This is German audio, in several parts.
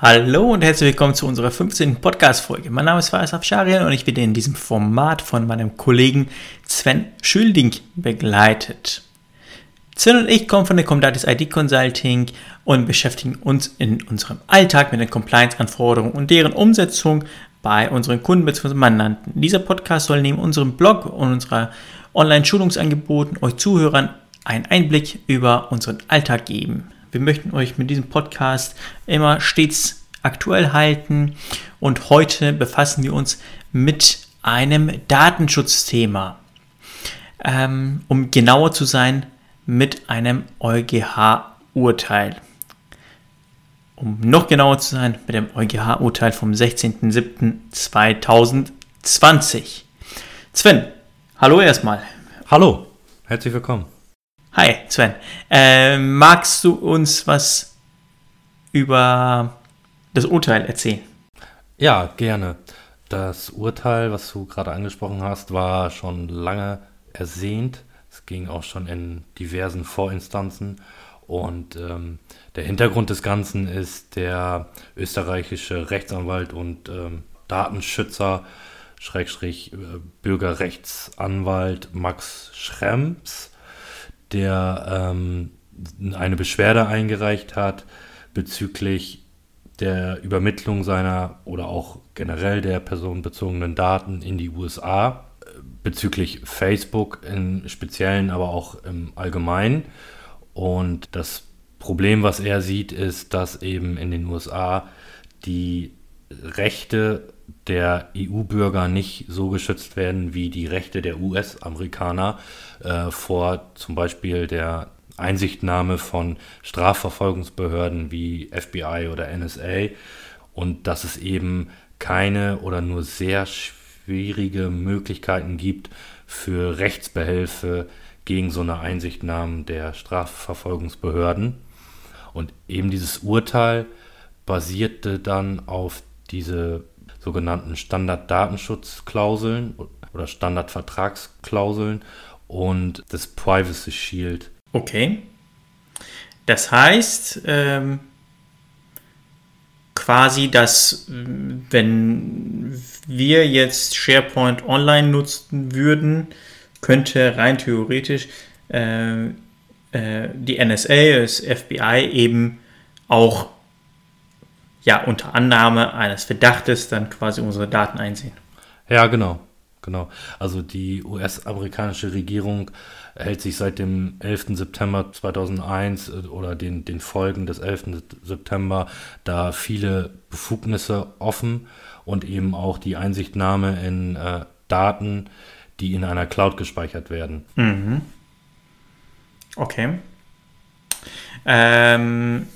Hallo und herzlich willkommen zu unserer 15. Podcast-Folge. Mein Name ist Faris Afsharian und ich werde in diesem Format von meinem Kollegen Sven Schülding begleitet. Sven und ich kommen von der Comdatis ID Consulting und beschäftigen uns in unserem Alltag mit den Compliance-Anforderungen und deren Umsetzung bei unseren Kunden bzw. Mandanten. Dieser Podcast soll neben unserem Blog und unserer Online-Schulungsangeboten euch Zuhörern einen Einblick über unseren Alltag geben. Wir möchten euch mit diesem Podcast immer stets aktuell halten und heute befassen wir uns mit einem Datenschutzthema. Ähm, um genauer zu sein, mit einem EuGH-Urteil. Um noch genauer zu sein, mit dem EuGH-Urteil vom 16.07.2020. Sven, hallo erstmal. Hallo, herzlich willkommen. Hi, Sven. Äh, magst du uns was über das Urteil erzählen? Ja, gerne. Das Urteil, was du gerade angesprochen hast, war schon lange ersehnt. Es ging auch schon in diversen Vorinstanzen. Und ähm, der Hintergrund des Ganzen ist der österreichische Rechtsanwalt und ähm, Datenschützer, Schrägstrich äh, Bürgerrechtsanwalt Max Schrems der ähm, eine Beschwerde eingereicht hat bezüglich der Übermittlung seiner oder auch generell der personenbezogenen Daten in die USA, bezüglich Facebook im Speziellen, aber auch im Allgemeinen. Und das Problem, was er sieht, ist, dass eben in den USA die Rechte der EU-Bürger nicht so geschützt werden wie die Rechte der US-Amerikaner äh, vor zum Beispiel der Einsichtnahme von Strafverfolgungsbehörden wie FBI oder NSA und dass es eben keine oder nur sehr schwierige Möglichkeiten gibt für Rechtsbehelfe gegen so eine Einsichtnahme der Strafverfolgungsbehörden. Und eben dieses Urteil basierte dann auf diese sogenannten Standarddatenschutzklauseln oder Standardvertragsklauseln und das Privacy Shield. Okay. Das heißt, ähm, quasi, dass wenn wir jetzt SharePoint Online nutzen würden, könnte rein theoretisch äh, äh, die NSA, das FBI eben auch ja unter Annahme eines Verdachtes dann quasi unsere Daten einsehen. Ja, genau. Genau. Also die US-amerikanische Regierung hält sich seit dem 11. September 2001 äh, oder den, den Folgen des 11. September da viele Befugnisse offen und eben auch die Einsichtnahme in äh, Daten, die in einer Cloud gespeichert werden. Mhm. Okay. Ähm,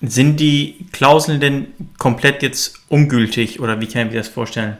sind die Klauseln denn komplett jetzt ungültig oder wie kann ich mir das vorstellen?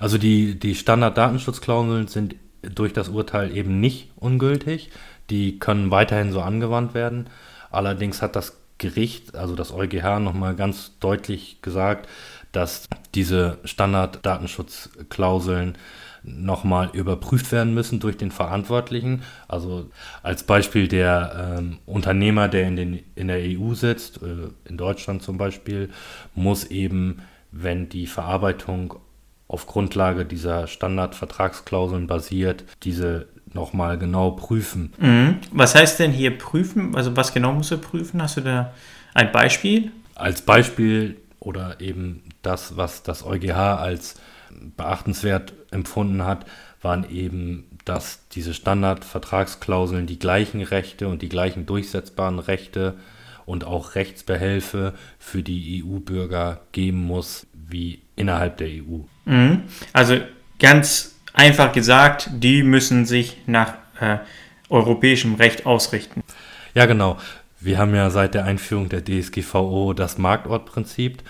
Also die, die Standard-Datenschutzklauseln sind durch das Urteil eben nicht ungültig. Die können weiterhin so angewandt werden. Allerdings hat das Gericht, also das EuGH, nochmal ganz deutlich gesagt, dass diese Standard-Datenschutzklauseln nochmal überprüft werden müssen durch den Verantwortlichen. Also als Beispiel der ähm, Unternehmer, der in, den, in der EU sitzt, äh, in Deutschland zum Beispiel, muss eben, wenn die Verarbeitung auf Grundlage dieser Standardvertragsklauseln basiert, diese nochmal genau prüfen. Mhm. Was heißt denn hier prüfen? Also was genau muss er prüfen? Hast du da ein Beispiel? Als Beispiel oder eben das, was das EuGH als beachtenswert empfunden hat, waren eben, dass diese Standardvertragsklauseln die gleichen Rechte und die gleichen durchsetzbaren Rechte und auch Rechtsbehelfe für die EU-Bürger geben muss wie innerhalb der EU. Mhm. Also ganz einfach gesagt, die müssen sich nach äh, europäischem Recht ausrichten. Ja, genau. Wir haben ja seit der Einführung der DSGVO das Marktortprinzip.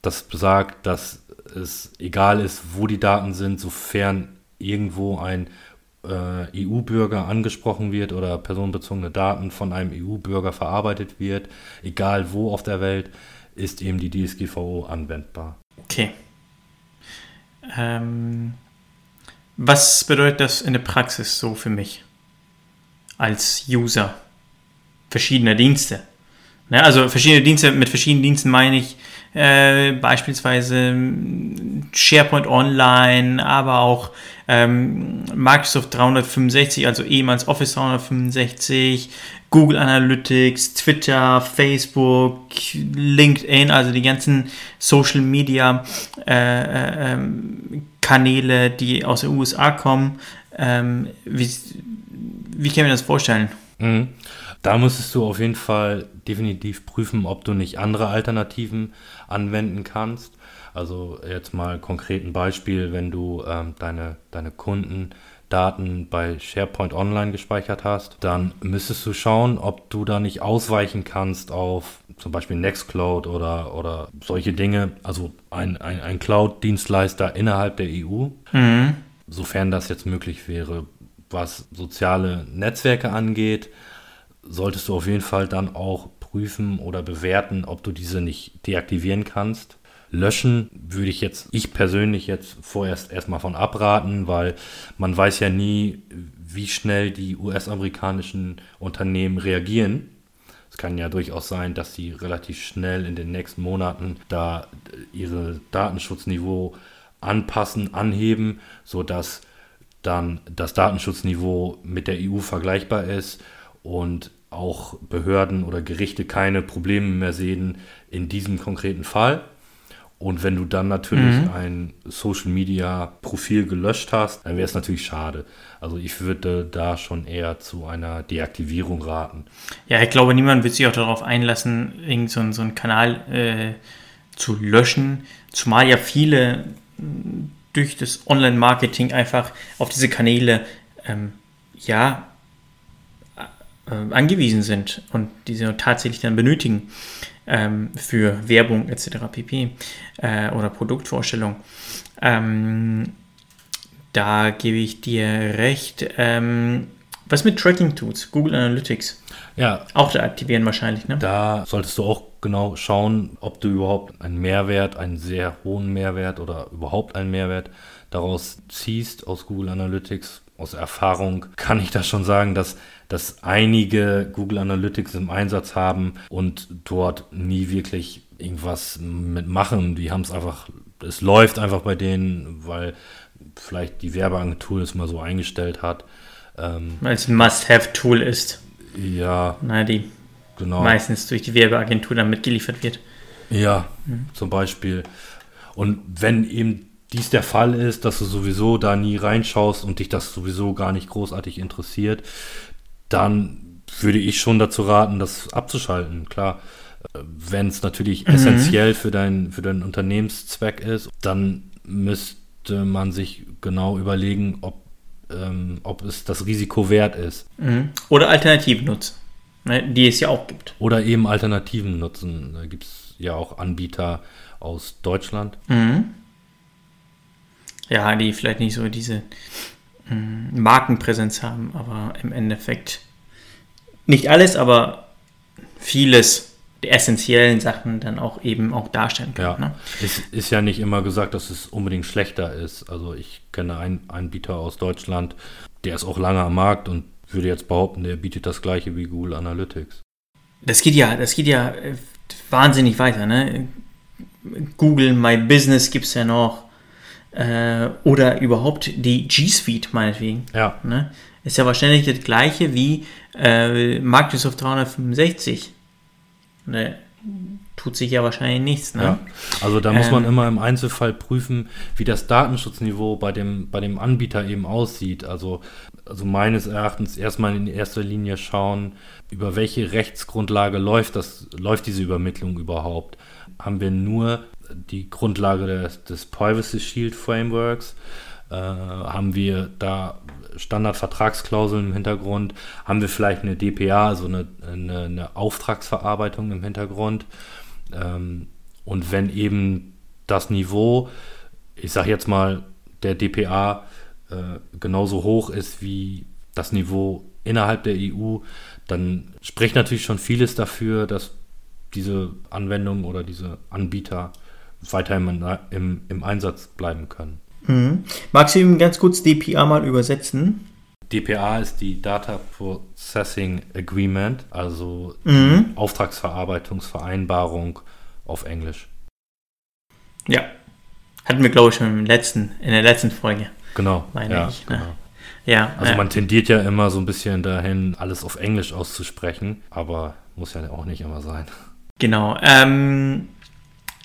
Das besagt, dass es egal ist, wo die Daten sind, sofern irgendwo ein äh, EU-Bürger angesprochen wird oder personenbezogene Daten von einem EU-Bürger verarbeitet wird, egal wo auf der Welt, ist eben die DSGVO anwendbar. Okay. Ähm, was bedeutet das in der Praxis so für mich als User verschiedener Dienste? Ne, also verschiedene Dienste, mit verschiedenen Diensten meine ich äh, beispielsweise SharePoint Online, aber auch ähm, Microsoft 365, also ehemals Office 365, Google Analytics, Twitter, Facebook, LinkedIn, also die ganzen Social Media äh, äh, ähm, Kanäle, die aus den USA kommen. Ähm, wie, wie kann man das vorstellen? Mhm. Da müsstest du auf jeden Fall definitiv prüfen, ob du nicht andere Alternativen anwenden kannst. Also jetzt mal konkret ein Beispiel, wenn du ähm, deine, deine Kundendaten bei SharePoint Online gespeichert hast, dann müsstest du schauen, ob du da nicht ausweichen kannst auf zum Beispiel Nextcloud oder, oder solche Dinge, also ein, ein, ein Cloud-Dienstleister innerhalb der EU, mhm. sofern das jetzt möglich wäre. Was soziale Netzwerke angeht, solltest du auf jeden Fall dann auch prüfen oder bewerten, ob du diese nicht deaktivieren kannst. Löschen würde ich jetzt, ich persönlich jetzt vorerst erstmal von abraten, weil man weiß ja nie, wie schnell die US-amerikanischen Unternehmen reagieren. Es kann ja durchaus sein, dass sie relativ schnell in den nächsten Monaten da ihre Datenschutzniveau anpassen, anheben, sodass dann das Datenschutzniveau mit der EU vergleichbar ist und auch Behörden oder Gerichte keine Probleme mehr sehen in diesem konkreten Fall. Und wenn du dann natürlich mhm. ein Social Media Profil gelöscht hast, dann wäre es natürlich schade. Also ich würde da schon eher zu einer Deaktivierung raten. Ja, ich glaube, niemand wird sich auch darauf einlassen, irgend so, so einen Kanal äh, zu löschen. Zumal ja viele durch das Online-Marketing einfach auf diese Kanäle ähm, ja äh, angewiesen sind und diese tatsächlich dann benötigen ähm, für Werbung etc. pp. Äh, oder Produktvorstellung. Ähm, da gebe ich dir recht. Ähm, was mit Tracking Tools, Google Analytics? Ja. Auch da aktivieren wahrscheinlich, ne? Da solltest du auch genau schauen, ob du überhaupt einen Mehrwert, einen sehr hohen Mehrwert oder überhaupt einen Mehrwert daraus ziehst aus Google Analytics. Aus Erfahrung kann ich da schon sagen, dass dass einige Google Analytics im Einsatz haben und dort nie wirklich irgendwas mitmachen. Die haben es einfach, es läuft einfach bei denen, weil vielleicht die Werbeagentur es mal so eingestellt hat. Ähm, weil es ein Must-Have-Tool ist. Ja. Na, die genau. meistens durch die Werbeagentur dann mitgeliefert wird. Ja, mhm. zum Beispiel. Und wenn eben dies der Fall ist, dass du sowieso da nie reinschaust und dich das sowieso gar nicht großartig interessiert, dann würde ich schon dazu raten, das abzuschalten. Klar, wenn es natürlich mhm. essentiell für, dein, für deinen Unternehmenszweck ist, dann müsste man sich genau überlegen, ob, ähm, ob es das Risiko wert ist. Mhm. Oder Alternativen nutzen, ne, die es ja auch gibt. Oder eben Alternativen nutzen. Da gibt es ja auch Anbieter aus Deutschland. Mhm. Ja, die vielleicht nicht so diese Mm, Markenpräsenz haben, aber im Endeffekt nicht alles, aber vieles der essentiellen Sachen dann auch eben auch darstellen können. Ja. Ne? Es ist ja nicht immer gesagt, dass es unbedingt schlechter ist. Also ich kenne einen Anbieter aus Deutschland, der ist auch lange am Markt und würde jetzt behaupten, der bietet das gleiche wie Google Analytics. Das geht ja, das geht ja äh, wahnsinnig weiter, ne? Google My Business gibt es ja noch. Äh, oder überhaupt die G Suite meinetwegen. Ja. Ne? Ist ja wahrscheinlich das gleiche wie äh, Microsoft 365. Ne? Tut sich ja wahrscheinlich nichts. Ne? Ja. Also da muss man ähm, immer im Einzelfall prüfen, wie das Datenschutzniveau bei dem, bei dem Anbieter eben aussieht. Also, also meines Erachtens erstmal in erster Linie schauen, über welche Rechtsgrundlage läuft, das, läuft diese Übermittlung überhaupt. Haben wir nur die Grundlage des, des Privacy Shield Frameworks. Äh, haben wir da Standardvertragsklauseln im Hintergrund? Haben wir vielleicht eine DPA, also eine, eine, eine Auftragsverarbeitung im Hintergrund? Ähm, und wenn eben das Niveau, ich sage jetzt mal, der DPA äh, genauso hoch ist wie das Niveau innerhalb der EU, dann spricht natürlich schon vieles dafür, dass diese Anwendung oder diese Anbieter weiterhin im, im Einsatz bleiben können. Mhm. Magst du ihm ganz kurz DPA mal übersetzen? DPA ist die Data Processing Agreement, also mhm. Auftragsverarbeitungsvereinbarung auf Englisch. Ja. Hatten wir, glaube ich, schon im letzten, in der letzten Folge. Genau. Meine ja, ich, ne? genau. Ja. Also äh, man tendiert ja immer so ein bisschen dahin, alles auf Englisch auszusprechen, aber muss ja auch nicht immer sein. Genau. Ähm,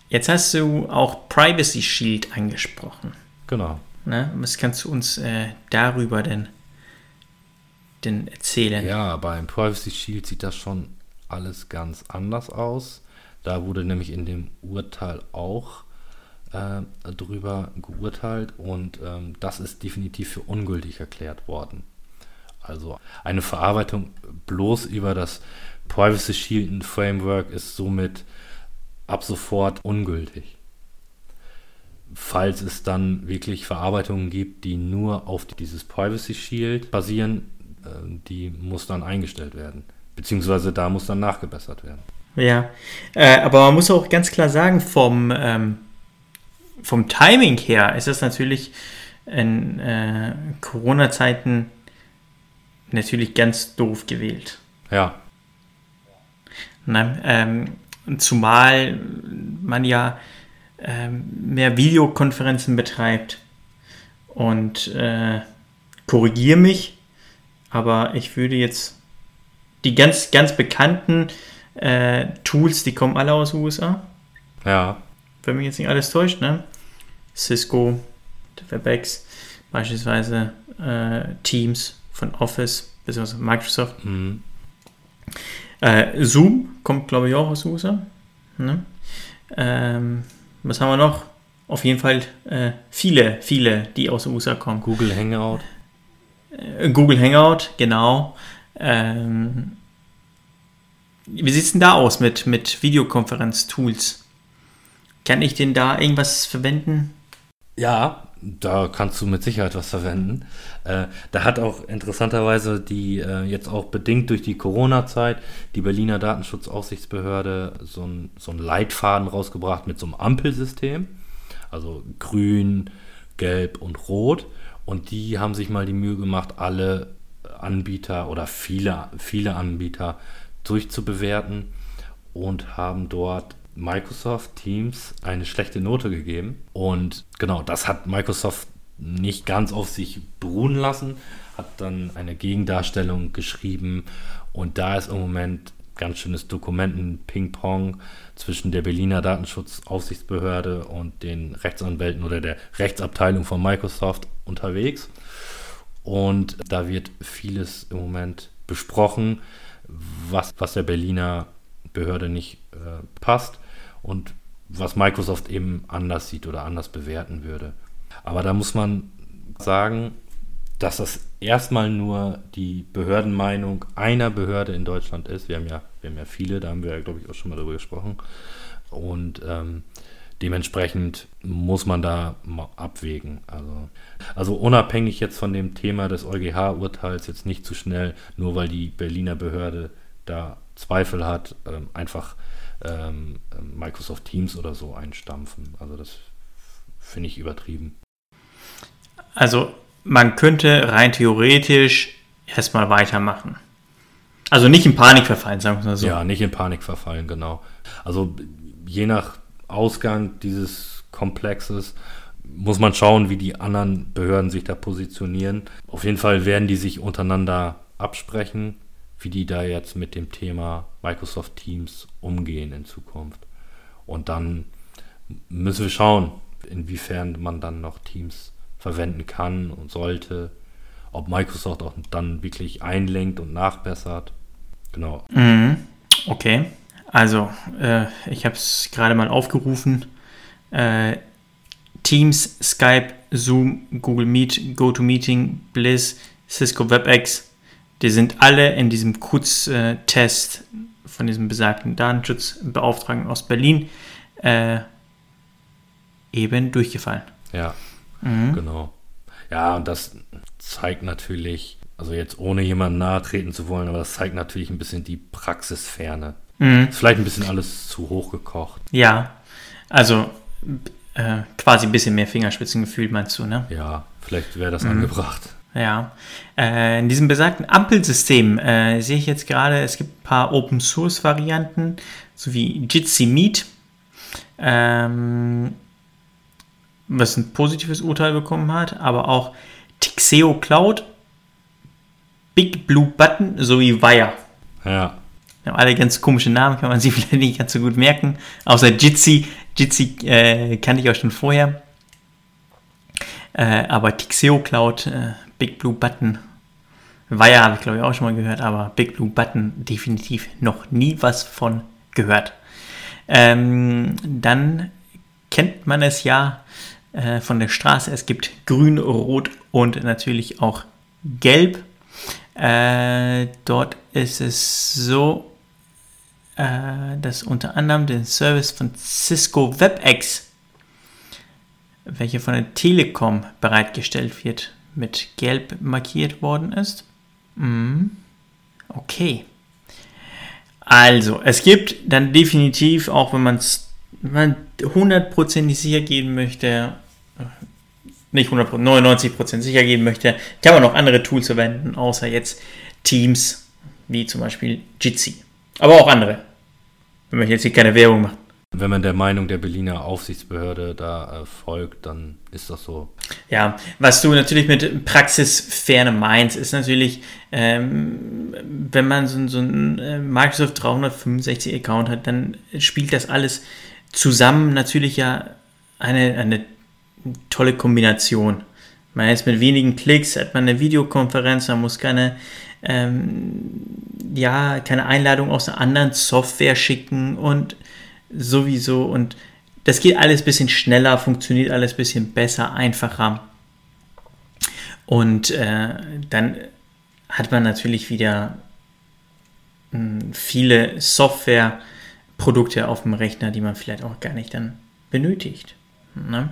jetzt hast du auch Privacy Shield angesprochen. Genau. Ne? Was kannst du uns äh, darüber denn, denn erzählen? Ja, beim Privacy Shield sieht das schon alles ganz anders aus. Da wurde nämlich in dem Urteil auch äh, drüber geurteilt und ähm, das ist definitiv für ungültig erklärt worden. Also eine Verarbeitung bloß über das Privacy Shield Framework ist somit ab sofort ungültig. Falls es dann wirklich Verarbeitungen gibt, die nur auf dieses Privacy Shield basieren, äh, die muss dann eingestellt werden. Beziehungsweise da muss dann nachgebessert werden. Ja, äh, aber man muss auch ganz klar sagen, vom, ähm, vom Timing her ist das natürlich in äh, Corona-Zeiten natürlich ganz doof gewählt. Ja, Ne? Ähm, zumal man ja ähm, mehr Videokonferenzen betreibt und äh, korrigiere mich, aber ich würde jetzt die ganz, ganz bekannten äh, Tools, die kommen alle aus den USA, ja, wenn mich jetzt nicht alles täuscht, ne? Cisco, WebEx, beispielsweise äh, Teams von Office, beziehungsweise Microsoft. mhm. Äh, Zoom kommt, glaube ich, auch aus den USA. Ne? Ähm, was haben wir noch? Auf jeden Fall äh, viele, viele, die aus den USA kommen. Google Hangout. Äh, Google Hangout, genau. Ähm, wie sieht es denn da aus mit, mit Videokonferenz-Tools? Kann ich denn da irgendwas verwenden? Ja, da kannst du mit Sicherheit was verwenden. Äh, da hat auch interessanterweise die, äh, jetzt auch bedingt durch die Corona-Zeit, die Berliner Datenschutzaufsichtsbehörde so ein, so einen Leitfaden rausgebracht mit so einem Ampelsystem. Also grün, gelb und rot. Und die haben sich mal die Mühe gemacht, alle Anbieter oder viele, viele Anbieter durchzubewerten und haben dort Microsoft Teams eine schlechte Note gegeben. Und genau, das hat Microsoft nicht ganz auf sich beruhen lassen, hat dann eine Gegendarstellung geschrieben und da ist im Moment ganz schönes Dokumenten-Ping-Pong zwischen der Berliner Datenschutzaufsichtsbehörde und den Rechtsanwälten oder der Rechtsabteilung von Microsoft unterwegs. Und da wird vieles im Moment besprochen, was, was der Berliner Behörde nicht äh, passt und was Microsoft eben anders sieht oder anders bewerten würde. Aber da muss man sagen, dass das erstmal nur die Behördenmeinung einer Behörde in Deutschland ist. Wir haben ja, wir haben ja viele, da haben wir ja, glaube ich, auch schon mal darüber gesprochen. Und ähm, dementsprechend muss man da abwägen. Also, also unabhängig jetzt von dem Thema des EuGH-Urteils jetzt nicht zu schnell, nur weil die Berliner Behörde da Zweifel hat, ähm, einfach ähm, Microsoft Teams oder so einstampfen. Also das finde ich übertrieben. Also man könnte rein theoretisch erstmal weitermachen. Also nicht in Panik verfallen, sagen wir mal so. Ja, nicht in Panik verfallen, genau. Also je nach Ausgang dieses Komplexes muss man schauen, wie die anderen Behörden sich da positionieren. Auf jeden Fall werden die sich untereinander absprechen, wie die da jetzt mit dem Thema Microsoft Teams umgehen in Zukunft. Und dann müssen wir schauen, inwiefern man dann noch Teams verwenden kann und sollte. Ob Microsoft auch dann wirklich einlenkt und nachbessert. Genau. Mhm. Okay. Also, äh, ich habe es gerade mal aufgerufen. Äh, Teams, Skype, Zoom, Google Meet, GoToMeeting, Bliss, Cisco WebEx, die sind alle in diesem Kurztest von diesem besagten Datenschutzbeauftragten aus Berlin äh, eben durchgefallen. Ja, Mhm. genau. Ja, und das zeigt natürlich, also jetzt ohne jemanden nahe treten zu wollen, aber das zeigt natürlich ein bisschen die Praxisferne. Mhm. Ist vielleicht ein bisschen alles zu hoch gekocht. Ja, also äh, quasi ein bisschen mehr Fingerspitzengefühl meinst du, ne? Ja, vielleicht wäre das Mhm. angebracht. Ja. Äh, in diesem besagten Ampelsystem äh, sehe ich jetzt gerade, es gibt ein paar Open Source Varianten, so wie Jitsi Meet. Ähm, was ein positives Urteil bekommen hat, aber auch Tixeo Cloud, Big Blue Button sowie Wire. Ja. Die haben alle ganz komische Namen, kann man sich vielleicht nicht ganz so gut merken. Außer Jitsi. Jitsi äh, kannte ich auch schon vorher. Äh, aber Tixeo Cloud, äh, Big Blue Button, Wire habe ich glaube ich auch schon mal gehört, aber Big Blue Button definitiv noch nie was von gehört. Ähm, dann kennt man es ja äh, von der Straße. Es gibt grün, rot und natürlich auch gelb. Äh, dort ist es so, äh, dass unter anderem der Service von Cisco WebEx, welcher von der Telekom bereitgestellt wird, mit gelb markiert worden ist. Mhm. Okay. Also, es gibt dann definitiv, auch wenn man es hundertprozentig sicher gehen möchte, nicht 100%, 99% sicher gehen möchte, kann man noch andere Tools verwenden, außer jetzt Teams, wie zum Beispiel Jitsi. Aber auch andere. Wenn man jetzt hier keine Werbung macht. Wenn man der Meinung der Berliner Aufsichtsbehörde da äh, folgt, dann ist das so. Ja, was du natürlich mit Praxisferne meinst, ist natürlich, ähm, wenn man so, so einen äh, Microsoft 365 Account hat, dann spielt das alles zusammen natürlich ja eine, eine tolle Kombination. Man ist mit wenigen Klicks, hat man eine Videokonferenz, man muss keine, ähm, ja, keine Einladung aus einer anderen Software schicken und sowieso und das geht alles ein bisschen schneller, funktioniert alles ein bisschen besser, einfacher. Und äh, dann hat man natürlich wieder mh, hm, viele Softwareprodukte auf dem Rechner, die man vielleicht auch gar nicht dann benötigt. Ne?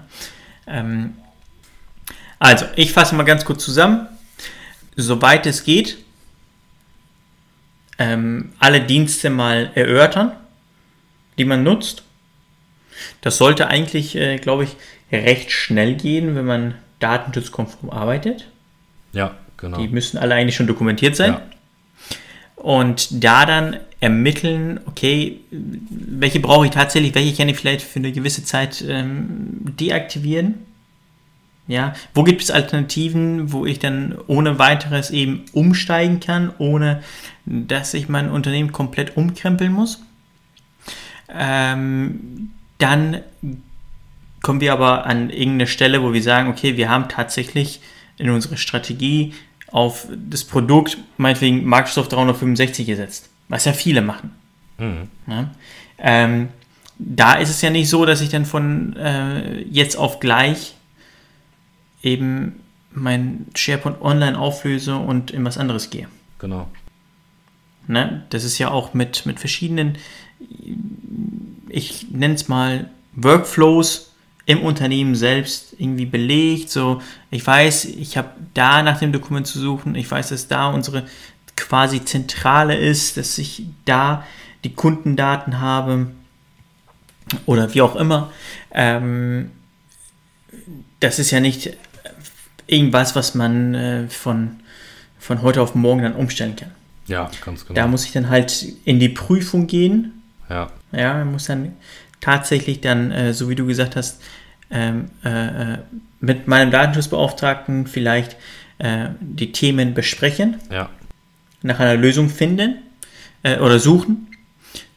Ähm, also, ich fasse mal ganz kurz zusammen. Soweit es geht, ähm, alle Dienste mal erörtern die man nutzt. Das sollte eigentlich, äh, glaube ich, recht schnell gehen, wenn man datenschutzkonform arbeitet. Ja, genau. Die müssen alle eigentlich schon dokumentiert sein. Ja. Und da dann ermitteln, okay, welche brauche ich tatsächlich, welche kann ich vielleicht für eine gewisse Zeit ähm, deaktivieren. Ja, wo gibt es Alternativen, wo ich dann ohne weiteres eben umsteigen kann, ohne dass ich mein Unternehmen komplett umkrempeln muss? Ähm, dann kommen wir aber an irgendeine Stelle, wo wir sagen, okay, wir haben tatsächlich in unserer Strategie auf das Produkt, meinetwegen Microsoft 365 gesetzt, was ja viele machen. Mhm. Ja? Ähm, da ist es ja nicht so, dass ich dann von äh, jetzt auf gleich eben mein SharePoint online auflöse und in was anderes gehe. Genau. Ne? Das ist ja auch mit, mit verschiedenen ich nenne es mal, Workflows im Unternehmen selbst irgendwie belegt. So, ich weiß, ich habe da nach dem Dokument zu suchen, ich weiß, dass da unsere quasi Zentrale ist, dass ich da die Kundendaten habe oder wie auch immer. Ähm, das ist ja nicht irgendwas, was man äh, von, von heute auf morgen dann umstellen kann. Ja, ganz genau. Da muss ich dann halt in die Prüfung gehen ja. Ja, man muss dann tatsächlich dann, äh, so wie du gesagt hast, ähm, äh, äh, mit meinem Datenschutzbeauftragten vielleicht äh, die Themen besprechen, ja. nach einer Lösung finden äh, oder suchen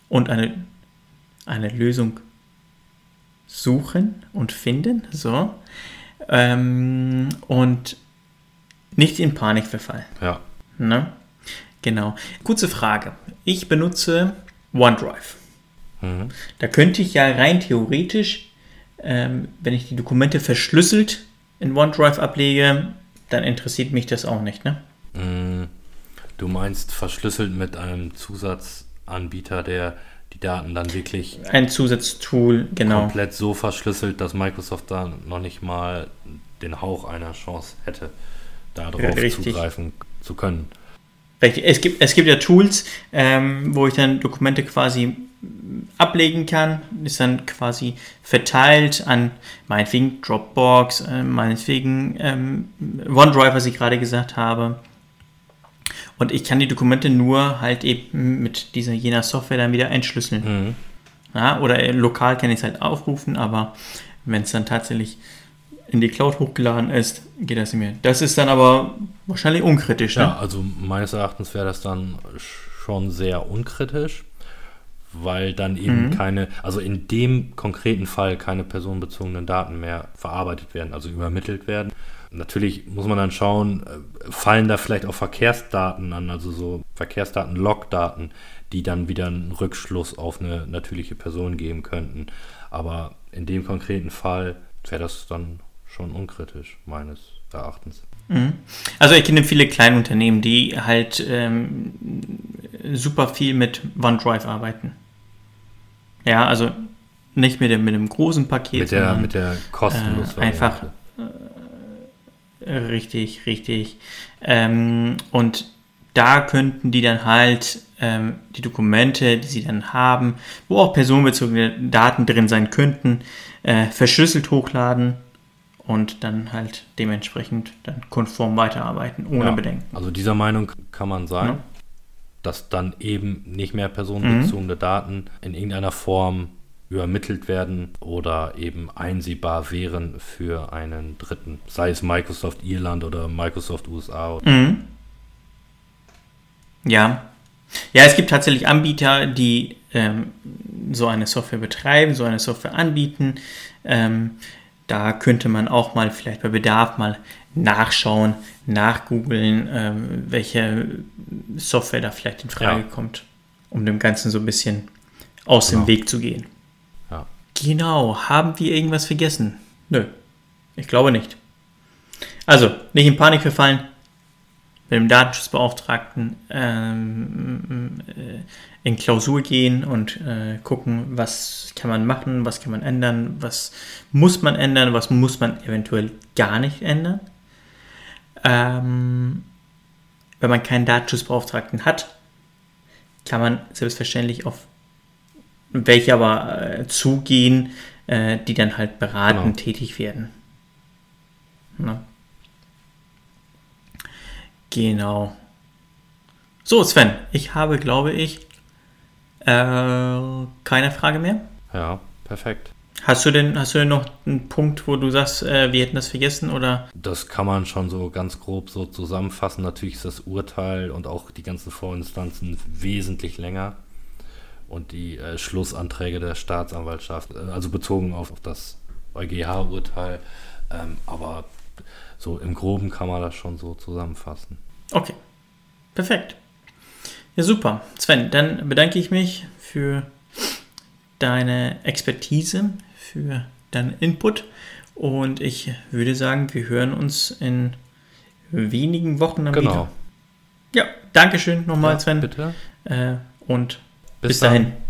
und eine, eine Lösung suchen und finden, so, ähm, und nicht in Panik verfallen. Ja. Ne? Genau. Kurze Frage. Ich benutze OneDrive. Mhm. Da könnte ich ja rein theoretisch, ähm, wenn ich die Dokumente verschlüsselt in OneDrive ablege, dann interessiert mich das auch nicht, ne? Mhm. Du meinst verschlüsselt mit einem Zusatzanbieter, der die Daten dann wirklich ein Zusatztool genau komplett so verschlüsselt, dass Microsoft da noch nicht mal den Hauch einer Chance hätte, darauf zugreifen zu können. Es gibt, es gibt ja Tools, ähm, wo ich dann Dokumente quasi ablegen kann, ist dann quasi verteilt an meinetwegen Dropbox, äh, meinetwegen ähm, OneDrive, was ich gerade gesagt habe. Und ich kann die Dokumente nur halt eben mit dieser jener Software dann wieder entschlüsseln. Mhm. Ja, oder lokal kann ich es halt aufrufen, aber wenn es dann tatsächlich in die Cloud hochgeladen ist, geht das nicht mehr. Das ist dann aber wahrscheinlich unkritisch. Ne? Ja, also meines Erachtens wäre das dann schon sehr unkritisch, weil dann eben mhm. keine, also in dem konkreten Fall keine personenbezogenen Daten mehr verarbeitet werden, also übermittelt werden. Natürlich muss man dann schauen, äh, fallen da vielleicht auch Verkehrsdaten an, also so Verkehrsdaten, Logdaten, die dann wieder einen Rückschluss auf eine natürliche Person geben könnten. Aber in dem konkreten Fall wäre das dann schon unkritisch, meines Erachtens. Mhm. Also ich kenne viele kleine Unternehmen, die halt ähm, super viel mit OneDrive arbeiten. Ja, also nicht mit dem, mit dem großen Paket. Mit der, mit der kostenlos äh, Einfach äh, richtig, richtig. Ähm, und da könnten die dann halt ähm, die Dokumente, die sie dann haben, wo auch personenbezogene Daten drin sein könnten, äh, verschlüsselt hochladen und dann halt dementsprechend dann konform weiterarbeiten, ohne ja, Bedenken. Also dieser Meinung kann man sein, ja. dass dann eben nicht mehr personenbezogene mhm. Daten in irgendeiner Form übermittelt werden oder eben einsehbar wären für einen Dritten, sei es Microsoft Irland oder Microsoft USA. Mhm. Ja. Ja, es gibt tatsächlich Anbieter, die ähm, so eine Software betreiben, so eine Software anbieten. Ähm, da könnte man auch mal vielleicht bei Bedarf mal nachschauen, nachgoogeln, ähm, welche Software da vielleicht in Frage ja. kommt, um dem Ganzen so ein bisschen aus genau. dem Weg zu gehen. Ja. Genau, haben wir irgendwas vergessen? Nö, ich glaube nicht. Also, nicht in Panik verfallen, mit dem Datenschutzbeauftragten ähm, äh, in Klausur gehen und äh, gucken, was kann man machen, was kann man ändern, was muss man ändern, was muss man eventuell gar nicht ändern. Ähm, wenn man keinen Datenschutzbeauftragten hat, kann man selbstverständlich auf welche aber äh, zugehen, äh, die dann halt beratend genau. tätig werden. Na? Genau. So, Sven, ich habe, glaube ich, äh, keine Frage mehr. Ja, perfekt. Hast du denn, hast du denn noch einen Punkt, wo du sagst, äh, wir hätten das vergessen oder? Das kann man schon so ganz grob so zusammenfassen. Natürlich ist das Urteil und auch die ganzen Vorinstanzen wesentlich länger und die äh, Schlussanträge der Staatsanwaltschaft, äh, also bezogen auf, auf das EuGH-Urteil. Ähm, aber so im Groben kann man das schon so zusammenfassen. Okay, perfekt. Ja, super. Sven, dann bedanke ich mich für deine Expertise, für deinen Input und ich würde sagen, wir hören uns in wenigen Wochen dann genau. wieder. Ja, Dankeschön nochmal, ja, Sven. Bitte. Äh, und bis, bis dahin. Dann.